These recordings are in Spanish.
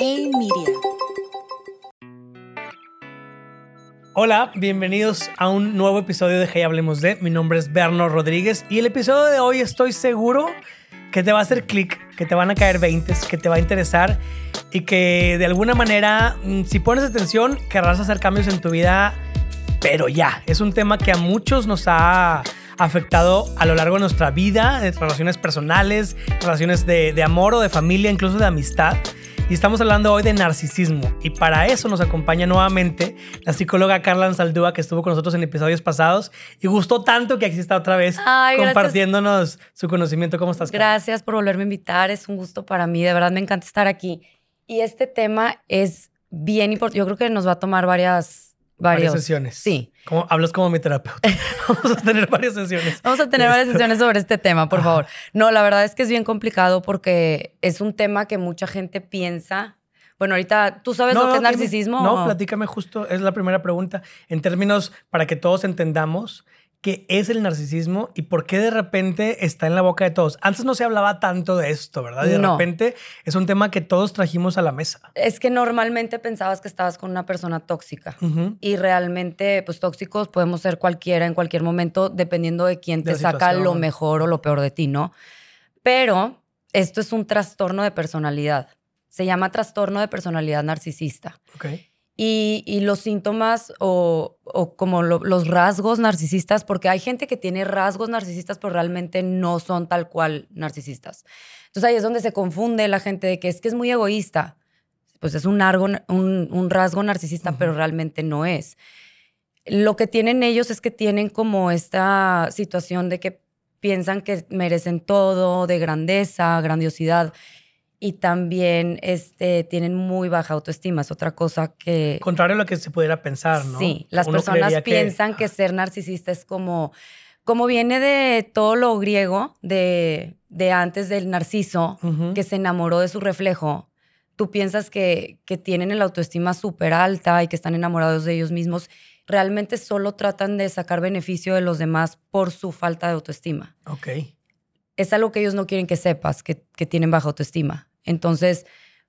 Media. Hola, bienvenidos a un nuevo episodio de Hey Hablemos de. Mi nombre es Berno Rodríguez y el episodio de hoy estoy seguro que te va a hacer clic, que te van a caer 20, que te va a interesar y que de alguna manera, mm, si pones atención, querrás hacer cambios en tu vida, pero ya. Es un tema que a muchos nos ha afectado a lo largo de nuestra vida, de relaciones personales, relaciones de amor o de familia, incluso de amistad. Y estamos hablando hoy de narcisismo. Y para eso nos acompaña nuevamente la psicóloga Carla Ansaldúa, que estuvo con nosotros en episodios pasados y gustó tanto que aquí está otra vez Ay, gracias. compartiéndonos su conocimiento. ¿Cómo estás, Carla? Gracias por volverme a invitar, es un gusto para mí, de verdad me encanta estar aquí. Y este tema es bien importante, yo creo que nos va a tomar varias, Varias sesiones. Sí, Como, hablas como mi terapeuta. Vamos a tener varias sesiones. vamos a tener varias sesiones sobre este tema, por favor. No, la verdad es que es bien complicado porque es un tema que mucha gente piensa. Bueno, ahorita, ¿tú sabes No, lo que es dime. narcisismo? No, platícame justo, es la primera pregunta. En términos, para que todos entendamos qué es el narcisismo y por qué de repente está en la boca de todos. Antes no se hablaba tanto de esto, ¿verdad? Y de No. repente es un tema que todos trajimos a la mesa. Es que normalmente pensabas que estabas con una persona tóxica. Y realmente, pues tóxicos podemos ser cualquiera en cualquier momento, dependiendo de quién De te saca lo mejor o lo peor de ti, ¿no? Pero esto es un trastorno de personalidad. Se llama trastorno de personalidad narcisista. Ok. Y, y los síntomas o, o como lo- los rasgos narcisistas, porque hay gente que tiene rasgos narcisistas, pero realmente no son tal cual narcisistas. Entonces ahí es donde se confunde la gente de que es que es muy egoísta. Pues es un, argo- un, un rasgo narcisista, pero realmente no es. Lo que tienen ellos es que tienen como esta situación de que piensan que merecen todo, de grandeza, grandiosidad, y también este, tienen muy baja autoestima. Es otra cosa que... Contrario a lo que se pudiera pensar, ¿no? Sí, las Uno personas que- piensan que, ser narcisista es como, como viene de todo lo griego, de, de antes del narciso, que se enamoró de su reflejo. Tú piensas que, que tienen la autoestima súper alta y que están enamorados de ellos mismos. Realmente solo tratan de sacar beneficio de los demás por su falta de autoestima. Ok. Es algo que ellos no quieren que sepas, que, que tienen baja autoestima. Entonces,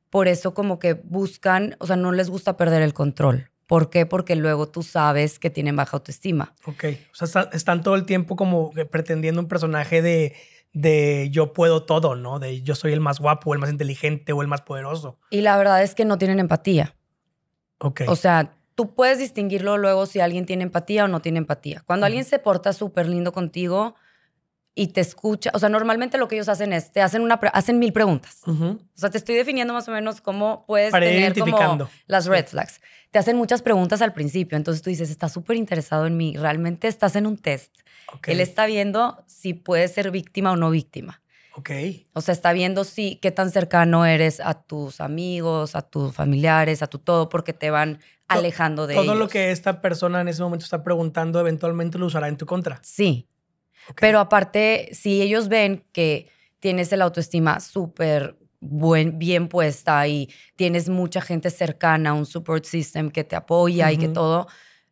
por eso como que buscan, o sea, no les gusta perder el control. ¿Por qué? Porque luego tú sabes que tienen baja autoestima. Ok. O sea, está- están todo el tiempo como pretendiendo un personaje de, de yo puedo todo, ¿no? De yo soy el más guapo, el más inteligente o el más poderoso. Y la verdad es que no tienen empatía. Ok. O sea, tú puedes distinguirlo luego si alguien tiene empatía o no tiene empatía. Cuando alguien se porta súper lindo contigo y te escucha, o sea, normalmente lo que ellos hacen es, te hacen, una, hacen mil preguntas. Ujú. O sea, te estoy definiendo más o menos cómo puedes Para tener como las red flags. Te hacen muchas preguntas al principio, entonces tú dices, estás súper interesado en mí, realmente estás en un test. Ok. Él está viendo si puedes ser víctima o no víctima. Ok. O sea, está viendo si qué tan cercano eres a tus amigos, a tus familiares, a tu todo, porque te van alejando de Todo ellos. lo que esta persona en ese momento está preguntando, eventualmente lo usará en tu contra. Sí, Pero aparte, si ellos ven que tienes el autoestima súper buen, bien puesta y tienes mucha gente cercana, un support system que te apoya y que todo,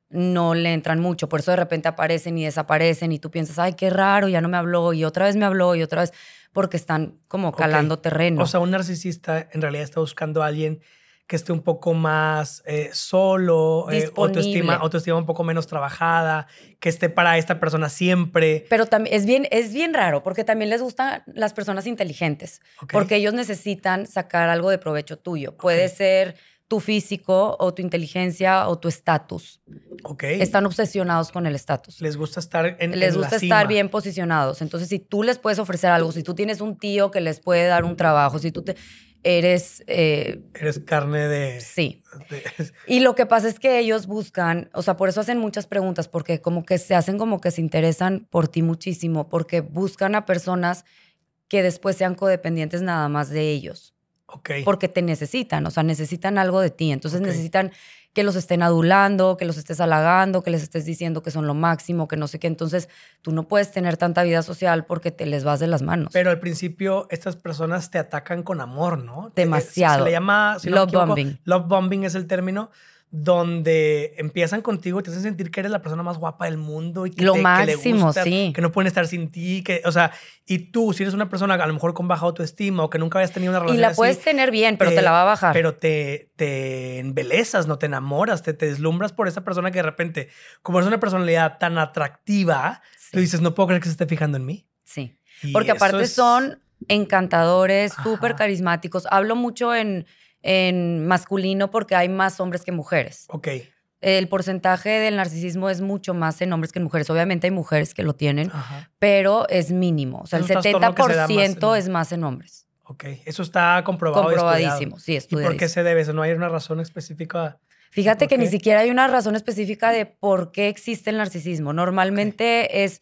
no le entran mucho. Por eso de repente aparecen y desaparecen y tú piensas, ay, qué raro, ya no me habló y otra vez me habló y otra vez, porque están como calando terreno. O sea, un narcisista en realidad está buscando a alguien que esté un poco más eh, solo, eh, autoestima, autoestima un poco menos trabajada, que esté para esta persona siempre. Pero también es bien, es bien raro porque también les gustan las personas inteligentes, porque ellos necesitan sacar algo de provecho tuyo. Puede ser tu físico o tu inteligencia o tu estatus. Ok. Están obsesionados con el estatus. Les gusta estar en Les en la gusta cima. estar bien posicionados. Entonces, si tú les puedes ofrecer algo, si tú tienes un tío que les puede dar un trabajo, si tú te, eres, eh, Eres carne de... sí. de- Y lo que pasa es que ellos buscan, o sea, por eso hacen muchas preguntas, porque como que se hacen como que se interesan por ti muchísimo, porque buscan a personas que después sean codependientes nada más de ellos, porque te necesitan, o sea, necesitan algo de ti, entonces necesitan que los estén adulando, que los estés halagando, que les estés diciendo que son lo máximo, que no sé qué, entonces tú no puedes tener tanta vida social porque te les vas de las manos. Pero al principio estas personas te atacan con amor, ¿no? Demasiado. Se le llama... si no me Love equivoco, bombing. Love bombing es el término donde empiezan contigo y te hacen sentir que eres la persona más guapa del mundo y que, Lo te- que le máximo, gustas, sí. que no pueden estar sin ti, que, o sea, y tú, si eres una persona a lo mejor con baja autoestima o que nunca habías tenido una Y relación la así, puedes tener bien, pero eh, te la va a bajar. Pero te, te embelezas, no te enamoras, te, te deslumbras por esa persona que de repente, como es una personalidad tan atractiva, Sí. tú dices, no puedo creer que se esté fijando en mí. sí. Y Porque aparte es- son encantadores, súper carismáticos. Hablo mucho en, en masculino porque hay más hombres que mujeres. Ok, El porcentaje del narcisismo es mucho más en hombres que en mujeres. Obviamente hay mujeres que lo tienen, ajá, pero es mínimo. O sea, el Es más 70% en- es más en hombres. ok. Eso está comprobado. y. Comprobadísimo, sí, ¿Y por qué estudiadísimo. se debe eso? ¿No hay una razón específica? Fíjate ¿Por que ni siquiera hay una razón específica de por qué existe el narcisismo. Normalmente es,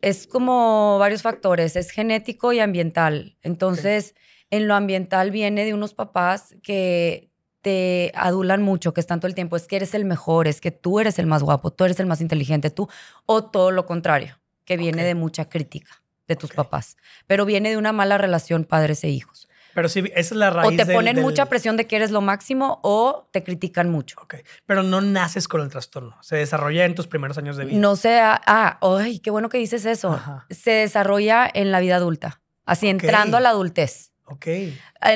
es como varios factores, es genético y ambiental. Entonces, en lo ambiental viene de unos papás que te adulan mucho, que están todo el tiempo, es que eres el mejor, es que tú eres el más guapo, tú eres el más inteligente, tú, o todo lo contrario, que viene de mucha crítica de tus papás, pero viene de una mala relación padres e hijos. Pero sí, esa es la O raíz te del- ponen del- mucha presión de que eres lo máximo o te critican mucho. Ok, pero no naces con el trastorno. Se desarrolla en tus primeros años de vida. No sea, ah, ay, qué bueno que dices eso. Ajá. Se desarrolla en la vida adulta, así entrando a la adultez. Ok, Eh,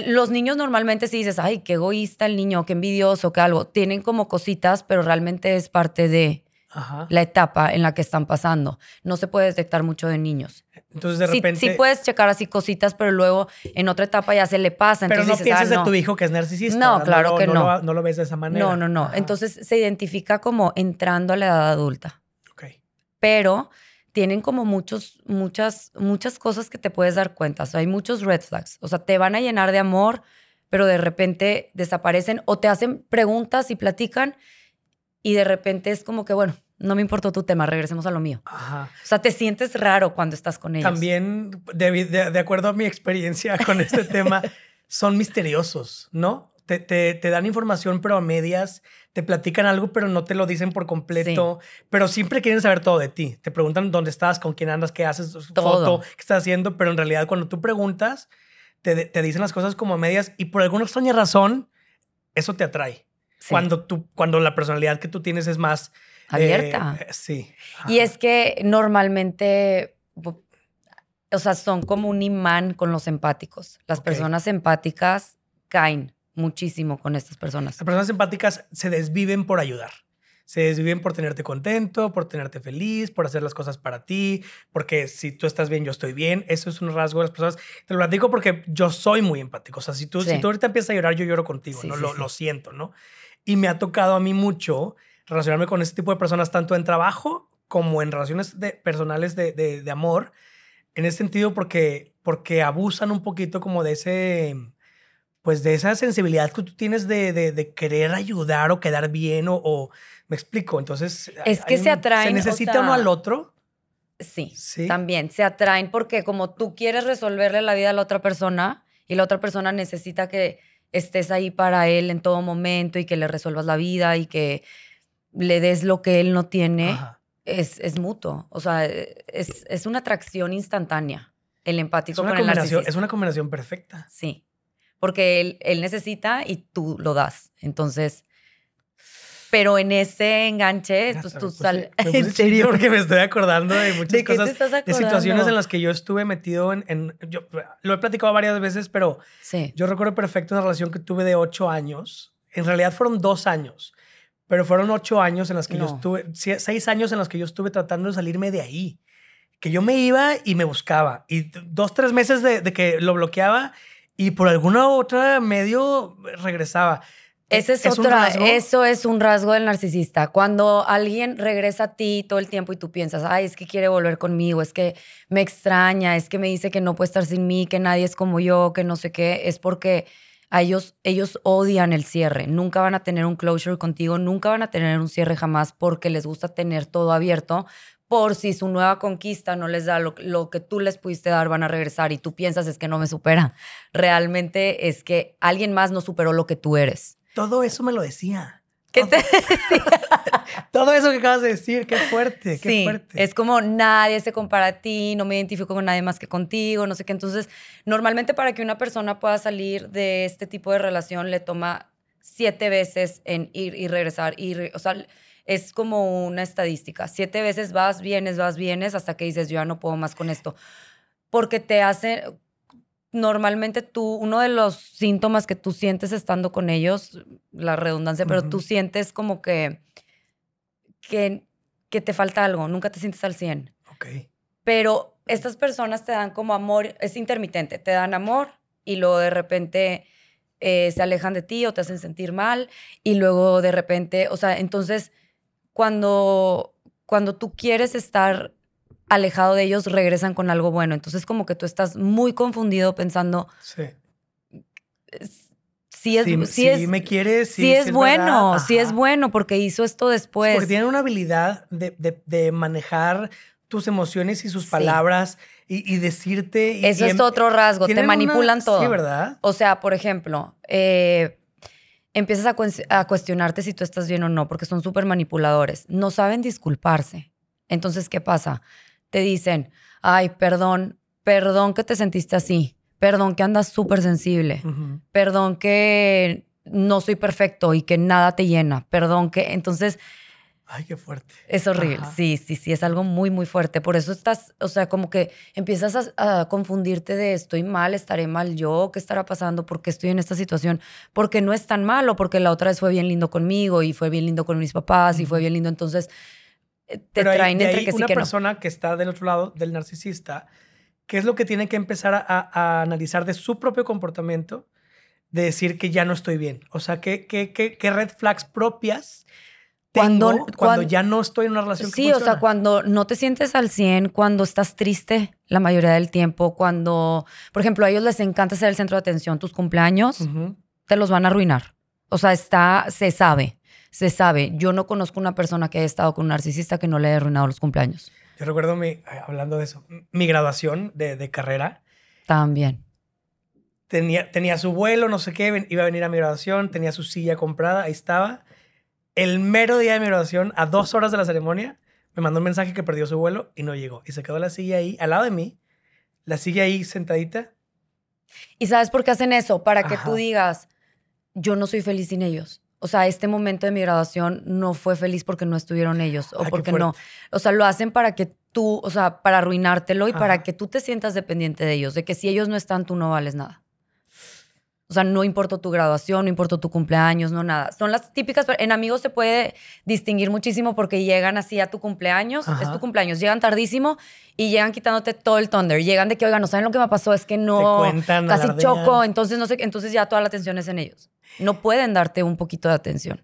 Los niños normalmente si dices, ay, qué egoísta el niño, qué envidioso, qué algo, tienen como cositas, pero realmente es parte de ajá. la etapa en la que están pasando. No se puede detectar mucho de niños. Entonces de Sí, repente... sí puedes checar así cositas, pero luego en otra etapa ya se le pasa. pero no dices, piensas ah, no. de tu hijo que es narcisista. No, ¿verdad? claro lo- que no. no. lo, no lo ves de esa manera. No, no, no. Ajá. Entonces se identifica como entrando a la edad adulta. Ok. pero tienen como muchos, muchas, muchas cosas que te puedes dar cuenta. O sea, hay muchos red flags. O sea, te van a llenar de amor, pero de repente desaparecen o te hacen preguntas y platican y de repente es como que, bueno, no me importó tu tema, regresemos a lo mío. Ajá. O sea, te sientes raro cuando estás con ellos. También, de, de- de acuerdo a mi experiencia con este tema, son misteriosos, ¿no? Te, te- te dan información, pero a medias, te platican algo, pero no te lo dicen por completo, pero siempre quieren saber todo de ti. Te preguntan dónde estás, con quién andas, qué haces, Todo. foto, qué estás haciendo, pero en realidad cuando tú preguntas, te, te dicen las cosas como a medias y por alguna extraña razón, eso te atrae. Sí. Cuando, tú, cuando la personalidad que tú tienes es más... eh, Abierta. eh, sí. Y es que normalmente, o sea, son como un imán con los empáticos. Las personas empáticas caen muchísimo con estas personas. Las personas empáticas se desviven por ayudar. Se desviven por tenerte contento, por tenerte feliz, por hacer las cosas para ti, porque si tú estás bien, yo estoy bien. Eso es un rasgo de las personas. Te lo platico porque yo soy muy empático. O sea, si tú, Sí. si tú ahorita empiezas a llorar, yo lloro contigo, Sí, ¿no? sí, lo, lo siento, ¿no? Y me ha tocado a mí mucho relacionarme con ese tipo de personas, tanto en trabajo como en relaciones de, personales de, de- de amor, en ese sentido porque, porque abusan un poquito como de ese, pues de esa sensibilidad que tú tienes de, de- de querer ayudar o quedar bien o, o- me explico, entonces... Es que se atraen, Se o necesita sea, uno al otro. Sí, Sí. también se atraen porque como tú quieres resolverle la vida a la otra persona y la otra persona necesita que estés ahí para él en todo momento y que le resuelvas la vida y que le des lo que él no tiene, es, es mutuo. O sea, es, es una atracción instantánea el Es empático una, con el narcisista. es una combinación perfecta. Sí, porque él, él necesita y tú lo das. Entonces, pero en ese enganche, pues hasta tú puse- sales... me puse ¿En serio? Porque me estoy acordando de muchas ¿De cosas. estás de situaciones en las que yo estuve metido en, en- yo lo he platicado varias veces, pero Sí. yo recuerdo perfecto una relación que tuve de ocho años. En realidad fueron dos años, pero fueron ocho años en las que yo No. estuve, sie- seis años en los que yo estuve tratando de salirme de ahí. Que yo me iba y me buscaba. Y dos, tres meses de, de que lo bloqueaba y por alguna otra medio regresaba. Ese es, otra, eso es un rasgo del narcisista. Cuando alguien regresa a ti todo el tiempo y tú piensas, ay, es que quiere volver conmigo, es que me extraña, es que me dice que no puede estar sin mí, que nadie es como yo, que no sé qué, es porque a ellos, ellos odian el cierre. Nunca van a tener un closure contigo, nunca van a tener un cierre jamás porque les gusta tener todo abierto. Por si su nueva conquista no les da lo, lo que tú les pudiste dar, van a regresar y tú piensas es que no me supera. Realmente es que alguien más no superó lo que tú eres. Todo eso me lo decía. ¿Qué te Todo eso que acabas de decir, qué fuerte, qué sí, fuerte. es como nadie se compara a ti, no me identifico con nadie más que contigo, no sé qué. Entonces, normalmente para que una persona pueda salir de este tipo de relación le toma siete veces en ir y regresar. Y o sea, es como una estadística. Siete veces vas, vienes, vas, vienes, hasta que dices, yo ya no puedo más con esto. Porque te hace, normalmente tú, uno de los síntomas que tú sientes estando con ellos, la redundancia, pero tú sientes como que, que, que te falta algo, nunca te sientes al 100. Ok. Pero estas personas te dan como amor, es intermitente, te dan amor y luego de repente eh, se alejan de ti o te hacen sentir mal y luego de repente, o sea, entonces cuando, cuando tú quieres estar alejado de ellos, regresan con algo bueno. Entonces como que tú estás muy confundido pensando... Sí. Si es, si, es, me quieres, si, es, bueno, si es bueno, porque hizo esto después. Porque tiene una habilidad de, de, manejar tus emociones y sus palabras y, decirte. Eso es em otro rasgo, te manipulan todo. Sí, ¿verdad? O sea, por ejemplo, eh, empiezas a, a, cuestionarte si tú estás bien o no, porque son súper manipuladores. No saben disculparse. Entonces, ¿qué pasa? te dicen, ay, perdón, perdón que te sentiste así, perdón que andas súper sensible, perdón que no soy perfecto y que nada te llena, perdón que entonces... Ay, qué fuerte. Es horrible, sí, sí, sí, es algo muy, muy fuerte. Por eso estás, o sea, como que empiezas a, confundirte de estoy mal, estaré mal yo, qué estará pasando, por qué estoy en esta situación, porque no es tan malo, porque la otra vez fue bien lindo conmigo y fue bien lindo con mis papás y fue bien lindo. Entonces, te Pero traen entre que sí una persona que está del otro lado del narcisista, ¿qué es lo que tiene que empezar a, analizar de su propio comportamiento? De decir que ya no estoy bien. O sea, ¿qué, qué, qué, qué red flags propias tengo cuando, cuando, ya no estoy en una relación Sí, o sea, cuando no te sientes al 100, cuando estás triste la mayoría del tiempo, cuando, por ejemplo, a ellos les encanta ser el centro de atención, tus cumpleaños te los van a arruinar. O sea, está, se sabe se sabe. Yo no conozco una persona que haya estado con un narcisista que no le haya arruinado los cumpleaños. Yo recuerdo, mi, hablando de eso, mi graduación de, carrera. También. Tenía, tenía su vuelo, no sé qué, iba a venir a mi graduación, tenía su silla comprada, ahí estaba. El mero día de mi graduación, a dos horas de la ceremonia, me mandó un mensaje que perdió su vuelo y no llegó. Y se quedó la silla ahí, al lado de mí, la silla ahí sentadita. ¿Y sabes por qué hacen eso? Para que tú digas, yo no soy feliz sin ellos o sea, este momento de mi graduación no fue feliz porque no estuvieron ellos o porque no. O sea, lo hacen para que tú, o sea, para arruinártelo y para que tú te sientas dependiente de ellos, de que si ellos no están, tú no vales nada. O sea, no importa tu graduación, no importa tu cumpleaños, no nada. Son las típicas. En amigos se puede distinguir muchísimo porque llegan así a tu cumpleaños, es tu cumpleaños, llegan tardísimo y llegan quitándote todo el thunder. Llegan de que, oigan, no saben lo que me pasó, es que no. casi choco, entonces no sé, entonces ya toda la atención es en ellos. No pueden darte un poquito de atención.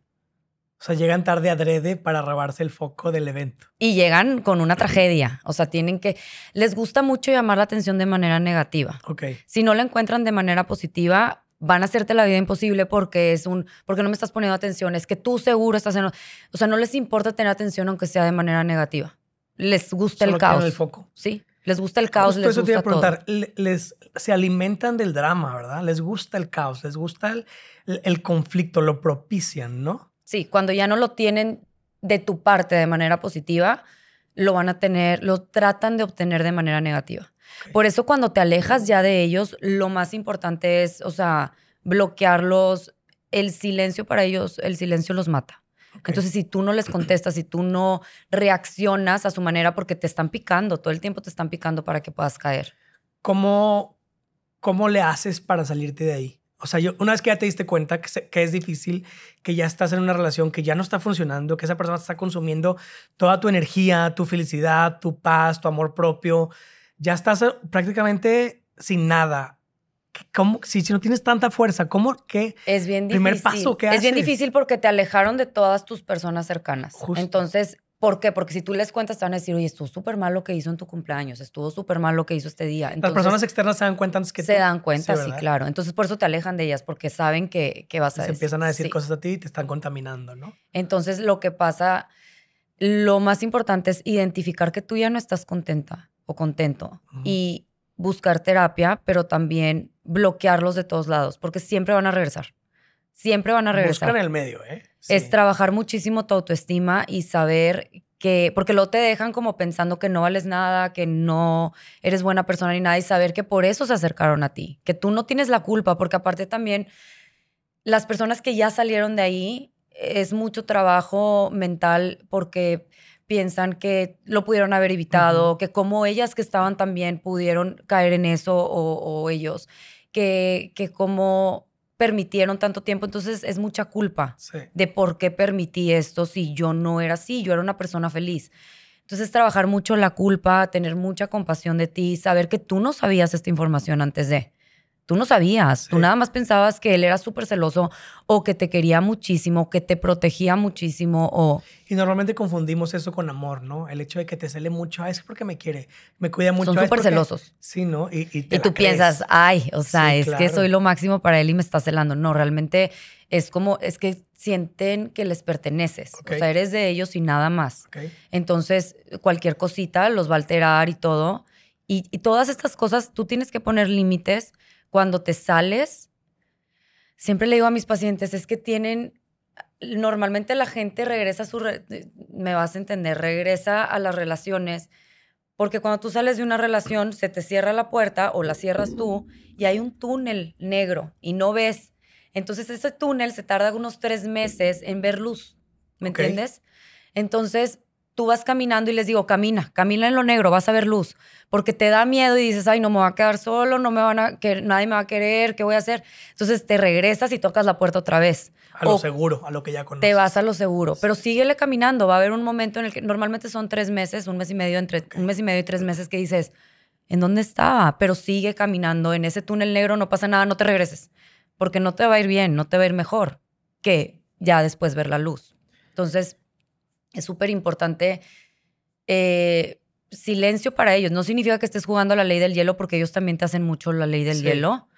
O sea, llegan tarde adrede para robarse el foco del evento. Y llegan con una tragedia. O sea, tienen que. Les gusta mucho llamar la atención de manera negativa. Ok. Si no la encuentran de manera positiva, van a hacerte la vida imposible porque es un, porque no me estás poniendo atención, es que tú seguro estás en, o sea, no les importa tener atención aunque sea de manera negativa. Les gusta el caos. el foco. Sí, les gusta el caos, les eso gusta te iba a preguntar, les se alimentan del drama, ¿verdad? Les gusta el caos, les gusta el, el conflicto, lo propician, ¿no? Sí, cuando ya no lo tienen de tu parte de manera positiva, lo van a tener, lo tratan de obtener de manera negativa. Por eso cuando te alejas ya de ellos, lo más importante es, o sea, bloquearlos. El silencio para ellos, el silencio los mata. Entonces, si tú no les contestas, si tú no reaccionas a su manera porque te están picando, todo el tiempo te están picando para que puedas caer. ¿Cómo, cómo le haces para salirte de ahí? O sea, yo, una vez que ya te diste cuenta que, que, es difícil, que ya estás en una relación que ya no está funcionando, que esa persona está consumiendo toda tu energía, tu felicidad, tu paz, tu amor propio, ya estás eh, prácticamente sin nada. ¿Cómo, si, si no tienes tanta fuerza, ¿cómo? ¿Qué? Es bien difícil. Primer paso, ¿qué Es bien difícil porque te alejaron de todas tus personas cercanas. Entonces, ¿por qué? Porque si tú les cuentas, te van a decir, oye, estuvo súper mal lo que hizo en tu cumpleaños, estuvo súper mal lo que hizo este día. Las personas externas se dan cuenta antes que Se dan cuenta, sí, claro. Entonces, por eso te alejan de ellas, porque saben que, que vas a Se empiezan a decir cosas a ti y te están contaminando, ¿no? Entonces, lo que pasa, lo más importante es identificar que tú ya no estás contenta o contento y buscar terapia, pero también bloquearlos de todos lados, porque siempre van a regresar. Siempre van a regresar. Buscan el medio, ¿eh? Es trabajar muchísimo tu autoestima y saber que, porque luego te dejan como pensando que no vales nada, que no eres buena persona ni nada, y saber que por eso se acercaron a ti, que tú no tienes la culpa, porque aparte también las personas que ya salieron de ahí es mucho trabajo mental porque piensan que lo pudieron haber evitado, que como ellas que estaban también pudieron caer en eso o, ellos, que, que como permitieron tanto tiempo, entonces es mucha culpa de por qué permití esto si yo no era así, yo era una persona feliz. Entonces trabajar mucho la culpa, tener mucha compasión de ti, saber que tú no sabías esta información antes de. Tú no sabías, tú nada más pensabas que él era súper celoso o que te quería muchísimo, que te protegía muchísimo o... Y normalmente confundimos eso con amor, ¿no? El hecho de que te cele mucho, ay, es porque me quiere, me cuida mucho. Son súper celosos. Sí, ¿no? Y, y, tú piensas, ay, o sea, es que soy lo máximo para él y me está celando. No, realmente es como, es que sienten que les perteneces. O sea, eres de ellos y nada más. Entonces, cualquier cosita los va a alterar y todo. Y, y todas estas cosas, tú tienes que poner límites cuando te sales, siempre le digo a mis pacientes, es que tienen, normalmente la gente regresa a su, me vas a entender, regresa a las relaciones, porque cuando tú sales de una relación, se te cierra la puerta o la cierras tú y hay un túnel negro y no ves. Entonces ese túnel se tarda unos tres meses en ver luz, ¿me entiendes? Entonces tú vas caminando y les digo, camina, camina en lo negro, vas a ver luz, porque te da miedo y dices, ay, no me voy a quedar solo, no me van a, que nadie me va a querer, ¿qué voy a hacer? Entonces te regresas y tocas la puerta otra vez. A lo seguro, a lo que ya conoces. Te vas a lo seguro, pero síguele caminando, va a haber un momento en el que normalmente son tres meses, un mes y medio, entre un mes y medio y tres meses que dices, ¿en dónde estaba? Pero sigue caminando, en ese túnel negro no pasa nada, no te regreses, porque no te va a ir bien, no te va a ir mejor que ya después ver la luz. Entonces, es súper importante. Eh, silencio para ellos. No significa que estés jugando a la ley del hielo porque ellos también te hacen mucho la ley del hielo.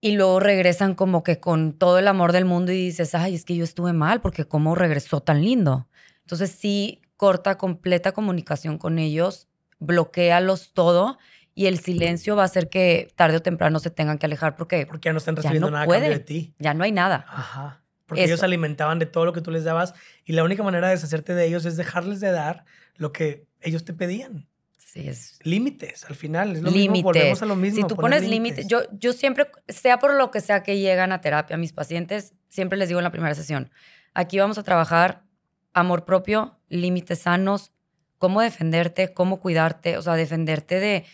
Y luego regresan como que con todo el amor del mundo y dices, ay, es que yo estuve mal porque cómo regresó tan lindo. Entonces sí, corta completa comunicación con ellos, bloquealos todo y el silencio va a hacer que tarde o temprano se tengan que alejar porque, porque ya no están recibiendo nada de ti. Ya no hay nada. Ajá. Porque ellos alimentaban de todo lo que tú les dabas y la única manera de deshacerte de ellos es dejarles de dar lo que ellos te pedían. Sí, es... Límites, al final. Es lo límites. Mismo, volvemos a lo mismo. Si tú pones límites, yo, yo siempre, sea por lo que sea que llegan a terapia, mis pacientes, siempre les digo en la primera sesión, aquí vamos a trabajar amor propio, límites sanos, cómo defenderte, cómo cuidarte, o sea, defenderte de...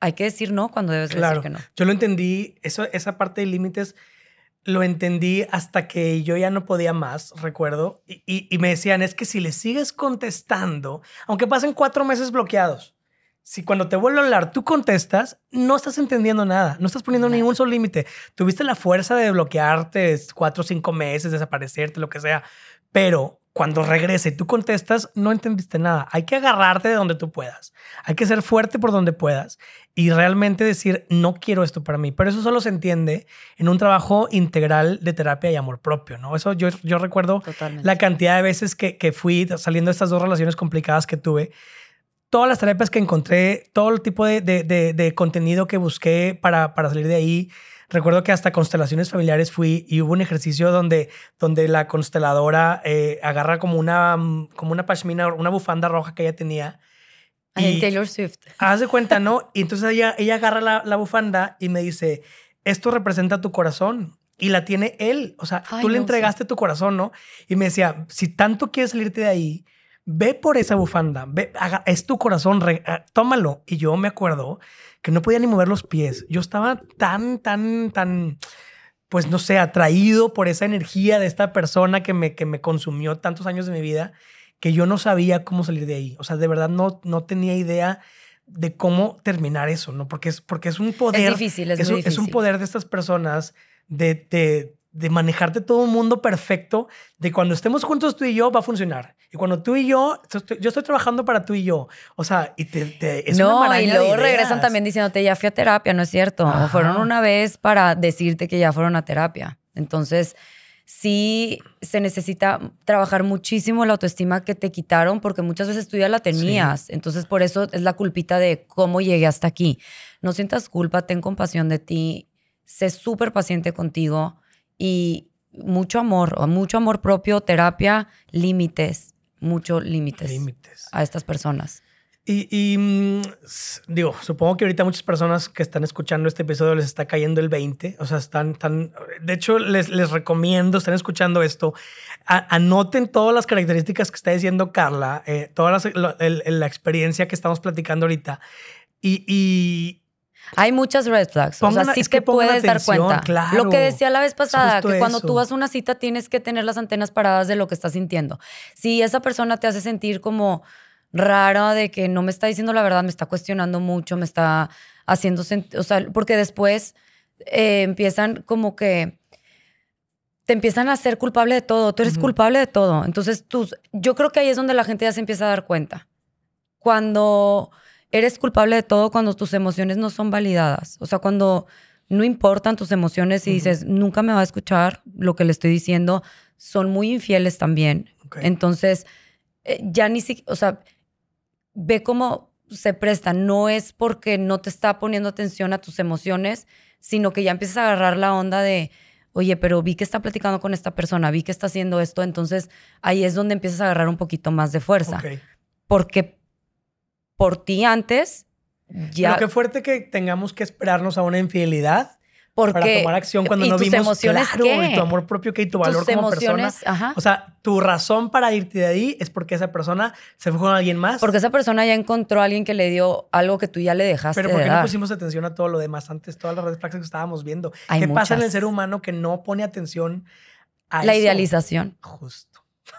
Hay que decir no cuando debes decir que no. Yo lo entendí, eso, esa parte de límites lo entendí hasta que yo ya no podía más, recuerdo, y, me decían, es que si le sigues contestando, aunque pasen cuatro meses bloqueados, si cuando te vuelvo a hablar tú contestas, no estás entendiendo nada, no estás poniendo ningún solo límite. Tuviste la fuerza de bloquearte cuatro o cinco meses, desaparecerte, lo que sea, pero cuando regrese y tú contestas, no entendiste nada. Hay que agarrarte de donde tú puedas. Hay que ser fuerte por donde puedas y realmente decir, no quiero esto para mí. Pero eso solo se entiende en un trabajo integral de terapia y amor propio, ¿no? Eso yo, yo recuerdo la cantidad de veces que, que fui saliendo de estas dos relaciones complicadas que tuve todas las terapias que encontré, todo el tipo de, de, de, de contenido que busqué para, para, salir de ahí, Recuerdo que hasta constelaciones familiares fui y hubo un ejercicio donde, donde la consteladora eh, agarra como una, como una pashmina, una bufanda roja que ella tenía. Y Taylor Swift. Haz de cuenta, ¿no? Y entonces ella, ella agarra la, la bufanda y me dice, esto representa tu corazón. Y la tiene él. O sea, tú le entregaste tu corazón, ¿no? Y me decía, si tanto quieres salirte de ahí, ve por esa bufanda, ve, es tu corazón, ah, tómalo. Y yo me acuerdo que no podía ni mover los pies. Yo estaba tan, tan, tan, pues no sé, atraído por esa energía de esta persona que me, que me consumió tantos años de mi vida, que yo no sabía cómo salir de ahí. O sea, de verdad no, no tenía idea de cómo terminar eso, ¿no? Porque es, porque es un poder. Es difícil, es, difícil. es un poder de estas personas de, de, de manejarte todo un mundo perfecto, de cuando estemos juntos tú y yo va a funcionar. Y cuando tú y yo, yo estoy trabajando para tú y yo. O sea, y te, es no, y luego regresan también diciéndote, ya fui a terapia, ¿no es cierto? O fueron una vez para decirte que ya fueron a terapia. Entonces, sí se necesita trabajar muchísimo la autoestima que te quitaron porque muchas veces tú ya la tenías. Entonces, por eso es la culpita de cómo llegué hasta aquí. No sientas culpa, ten compasión de ti, sé súper paciente contigo y mucho amor, mucho amor propio, terapia, límites, mucho límites, límites a estas personas. Y, mm, digo, supongo que ahorita muchas personas que están escuchando este episodio les está cayendo el 20. O sea, están, tan. De hecho, les, les recomiendo, están escuchando esto, anoten todas las características que está diciendo Carla, eh, toda la, experiencia que estamos platicando ahorita. Y, hay muchas red flags. o sea, sí que puedes dar cuenta. Lo que decía la vez pasada, que cuando tú vas a una cita tienes que tener las antenas paradas de lo que estás sintiendo. Si esa persona te hace sentir como rara de que no me está diciendo la verdad, me está cuestionando mucho, me está haciendo sentir, o sea, porque después eh, empiezan como que te empiezan a ser culpable de todo, tú eres culpable de todo. Entonces, tú, yo creo que ahí es donde la gente ya se empieza a dar cuenta. Cuando eres culpable de todo, cuando tus emociones no son validadas, o sea, cuando no importan tus emociones y dices, nunca me va a escuchar lo que le estoy diciendo, son muy infieles también. Entonces, eh, ya ni siquiera, o sea, ve cómo se presta. No es porque no te está poniendo atención a tus emociones, sino que ya empiezas a agarrar la onda de, oye, pero vi que está platicando con esta persona, vi que está haciendo esto, entonces ahí es donde empiezas a agarrar un poquito más de fuerza. Porque por ti antes ya... Pero qué fuerte que tengamos que esperarnos a una infidelidad para tomar acción cuando no vimos emociones claro, y tu amor propio que y tu valor como persona. O sea, tu razón para irte de ahí es porque esa persona se fue con alguien más. Porque esa persona ya encontró a alguien que le dio algo que tú ya le dejaste Pero ¿por qué no pusimos atención a todo lo demás antes, todas las redes que estábamos viendo? ¿Qué pasa en el ser humano que no pone atención a La idealización. Justo.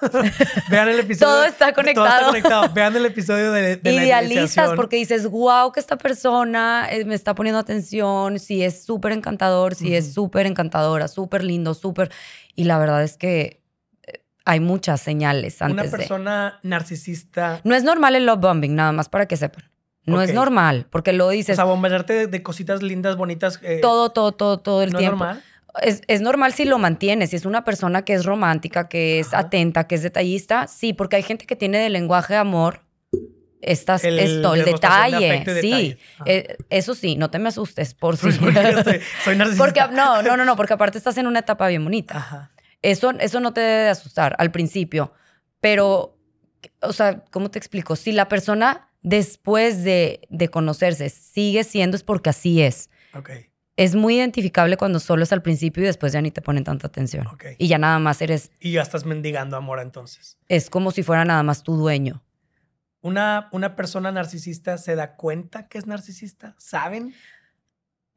Vean el episodio. Todo está conectado. Todo está conectado. Vean el episodio de, de Idealizas porque dices, wow, que esta persona eh, me está poniendo atención, si es súper encantador, si es súper encantadora, súper lindo, súper... Y la verdad es que eh, hay muchas señales antes Una persona narcisista... No es normal el love bombing, nada más para que sepan. No es normal, porque lo dices... O sea, bombardearte de, cositas lindas, bonitas. Eh, todo, todo, todo, todo el tiempo. ¿No es normal? Es, normal si lo mantienes, si es una persona que es romántica, que es atenta, que es detallista, sí, porque hay gente que tiene de lenguaje de amor estás el, esto, el detalle, sí, eh, eso sí, no te me asustes por si. Porque soy narcisista. Porque, no, no, no, no, porque aparte estás en una etapa bien bonita. Eso, eso no te debe asustar al principio, pero, o sea, ¿cómo te explico? Si la persona después de, de conocerse sigue siendo es porque así es. Okay es muy identificable cuando solo es al principio y después ya ni te ponen tanta atención. Y ya nada más eres... Y ya estás mendigando amor entonces. Es como si fuera nada más tu dueño. ¿Una, una persona narcisista se da cuenta que es narcisista? ¿Saben?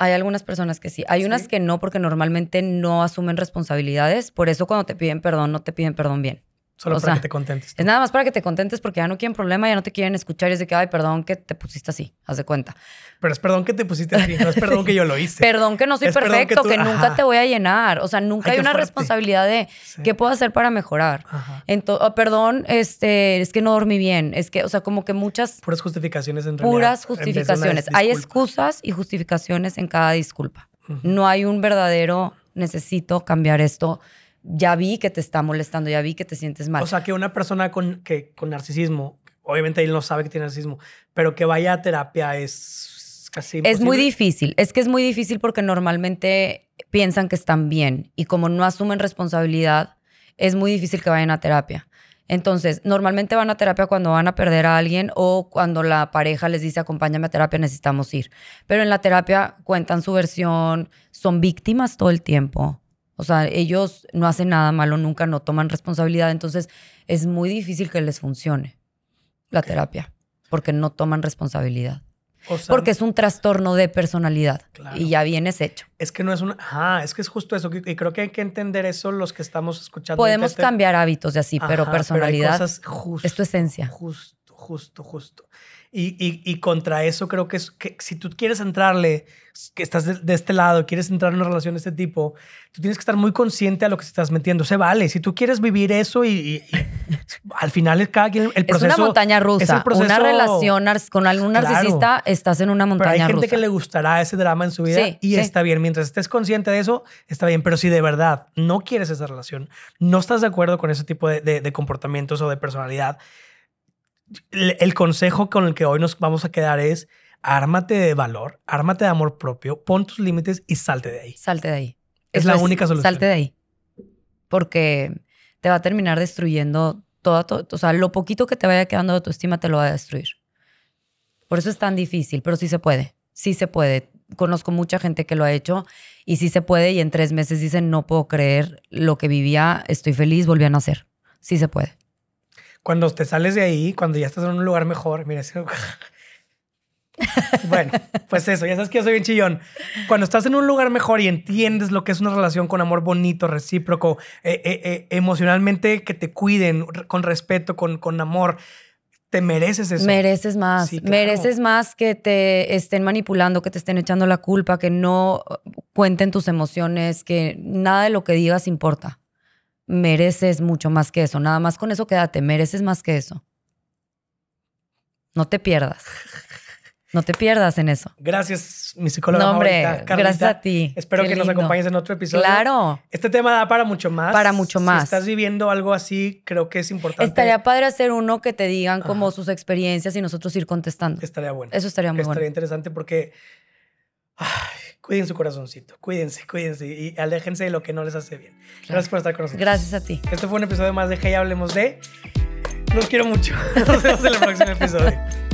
Hay algunas personas que sí. Hay unas que no porque normalmente no asumen responsabilidades. Por eso cuando te piden perdón, no te piden perdón bien. Solo para que te contentes. Es nada más para que te contentes porque ya no quieren problema, ya no te quieren escuchar y es de que, ay, perdón que te pusiste así, haz de cuenta. Pero es perdón que te pusiste así, no es perdón que yo lo hice. perdón que no soy perfecto, que, nunca te voy a llenar. O sea, nunca hay, una responsabilidad de qué puedo hacer para mejorar. Entonces, oh, perdón, este, es que no dormí bien. Es que, o sea, como que muchas. Puras justificaciones en realidad. Puras justificaciones. Hay excusas y justificaciones en cada disculpa. No hay un verdadero necesito cambiar esto ya vi que te está molestando, ya vi que te sientes mal. O sea, que una persona con, que, con narcisismo, obviamente él no sabe que tiene narcisismo, pero que vaya a terapia es casi imposible. Es muy difícil. Es que es muy difícil porque normalmente piensan que están bien y como no asumen responsabilidad, es muy difícil que vayan a terapia. Entonces, normalmente van a terapia cuando van a perder a alguien o cuando la pareja les dice, acompáñame a terapia, necesitamos ir. Pero en la terapia cuentan su versión, son víctimas todo el tiempo. O sea, ellos no hacen nada malo nunca, no toman responsabilidad, entonces es muy difícil que les funcione la terapia, porque no toman responsabilidad. porque es un trastorno de personalidad y ya vienes hecho. Es que no es un... Ajá, es que es justo eso. Y creo que hay que entender eso los que estamos escuchando. Podemos cambiar hábitos de así, pero personalidad es tu esencia. Justo, justo, justo. Y, y, contra eso creo que, es, que si tú quieres entrarle, que estás de, este lado, quieres entrar en una relación de este tipo, tú tienes que estar muy consciente a lo que estás metiendo. Se vale. Si tú quieres vivir eso y, al final es cada quien el proceso. Es una montaña rusa. una relación con algún narcisista, estás en una montaña rusa. Hay gente que le gustará ese drama en su vida y está bien. Mientras estés consciente de eso, está bien. Pero si de verdad no quieres esa relación, no estás de acuerdo con ese tipo de, de comportamientos o de personalidad, el consejo con el que hoy nos vamos a quedar es ármate de valor, ármate de amor propio, pon tus límites y salte de ahí. Salte de ahí. Es la única solución. Salte de ahí. Porque te va a terminar destruyendo todo, o sea, lo poquito que te vaya quedando de autoestima te lo va a destruir. Por eso es tan difícil, pero sí se puede. Sí se puede. Conozco mucha gente que lo ha hecho y sí se puede y en tres meses dicen, no puedo creer lo que vivía, estoy feliz, volví a nacer. Sí se puede. Cuando te sales de ahí, cuando ya estás en un lugar mejor, mira, es- bueno, pues eso, ya sabes que yo soy bien chillón. Cuando estás en un lugar mejor y entiendes lo que es una relación con amor bonito, recíproco, eh, eh, eh, emocionalmente que te cuiden, con respeto, con, con amor, te mereces eso. Mereces más. Sí, claro. Mereces más que te estén manipulando, que te estén echando la culpa, que no cuenten tus emociones, que nada de lo que digas importa. Mereces mucho más que eso. Nada más con eso quédate. Mereces más que eso. No te pierdas. No te pierdas en eso. Gracias, mi psicóloga No, hombre, favorita, Carlita. gracias a ti. Espero Qué que nos acompañes en otro episodio. Claro. Este tema da para mucho más. Para mucho más. Si estás viviendo algo así, creo que es importante. Estaría padre hacer uno que te digan como Ajá. sus experiencias y nosotros ir contestando. Estaría bueno. Eso estaría muy estaría bueno. interesante porque ay, cuiden su corazoncito, cuídense, cuídense y aléjense de lo que no les hace bien. Gracias por estar con nosotros. Gracias a ti. Este fue un episodio más de Hey Hablemos de. Los quiero mucho. Nos vemos en el próximo episodio.